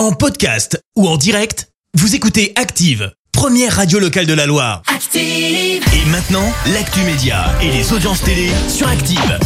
En podcast ou en direct, vous écoutez Active, première radio locale de la Loire. Active. Et maintenant, l'actu média et les audiences télé sur Active.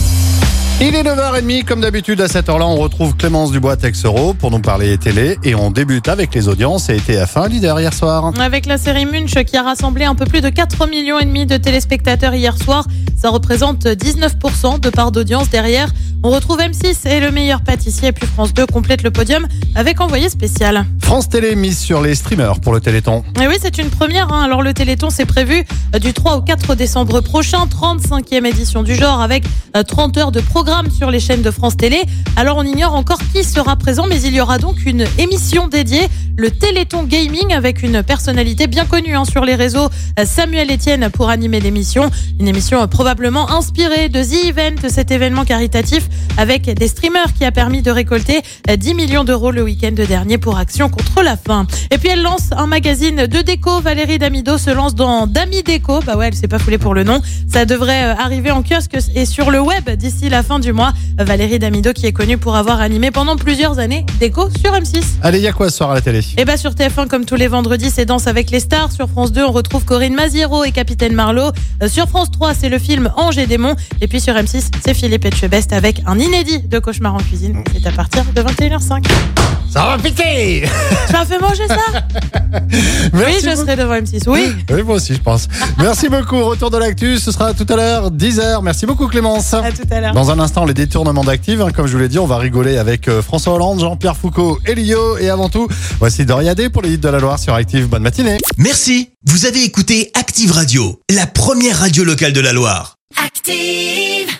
Il est 9h30, comme d'habitude à cette heure-là, on retrouve Clémence Dubois-Texero pour nous parler télé et on débute avec les audiences et TF1 leader hier soir. Avec la série Munch qui a rassemblé un peu plus de 4 millions et demi de téléspectateurs hier soir, ça représente 19% de part d'audience derrière. On retrouve M6 et le meilleur pâtissier, puis France 2 complète le podium avec envoyé spécial. France Télé mise sur les streamers pour le Téléthon. Et oui, c'est une première. hein. Alors le Téléthon, c'est prévu euh, du 3 au 4 décembre prochain, 35e édition du genre avec euh, 30 heures de programme sur les chaînes de France Télé. Alors on ignore encore qui sera présent, mais il y aura donc une émission dédiée, le Téléthon Gaming, avec une personnalité bien connue hein, sur les réseaux, euh, Samuel Etienne, pour animer l'émission. Une émission euh, probablement inspirée de The Event, cet événement caritatif avec des streamers qui a permis de récolter euh, 10 millions d'euros le week-end dernier pour Action contre la faim. Et puis elle lance un magazine de déco. Valérie Damido se lance dans Dami Déco. Bah ouais, elle s'est pas foulée pour le nom. Ça devrait euh, arriver en kiosque et sur le web d'ici la fin du mois. Euh, Valérie Damido qui est connue pour avoir animé pendant plusieurs années Déco sur M6. Allez, il y a quoi ce soir à la télé? Et bah sur TF1 comme tous les vendredis c'est Danse avec les stars. Sur France 2 on retrouve Corinne Maziero et Capitaine Marlowe. Euh, Sur France 3 c'est le film Ange et Démon. Et puis sur M6 c'est Philippe Etchebest avec un inédit de Cauchemar en cuisine. C'est à partir de 21h05. Ça va péter Tu m'as fait manger ça Oui Merci je beaucoup. serai devant M6. Oui. Oui, moi aussi, je pense. Merci beaucoup. Retour de l'actu, ce sera tout à l'heure, 10h. Merci beaucoup, Clémence. À tout à l'heure. Dans un instant, les détournements d'actifs. hein, comme je vous l'ai dit, on va rigoler avec euh, François Hollande, Jean-Pierre Foucault et Lio. Et avant tout, voici Doriadé pour les hits de la Loire sur Active. Bonne matinée. Merci, vous avez écouté Active Radio, la première radio locale de la Loire. Active.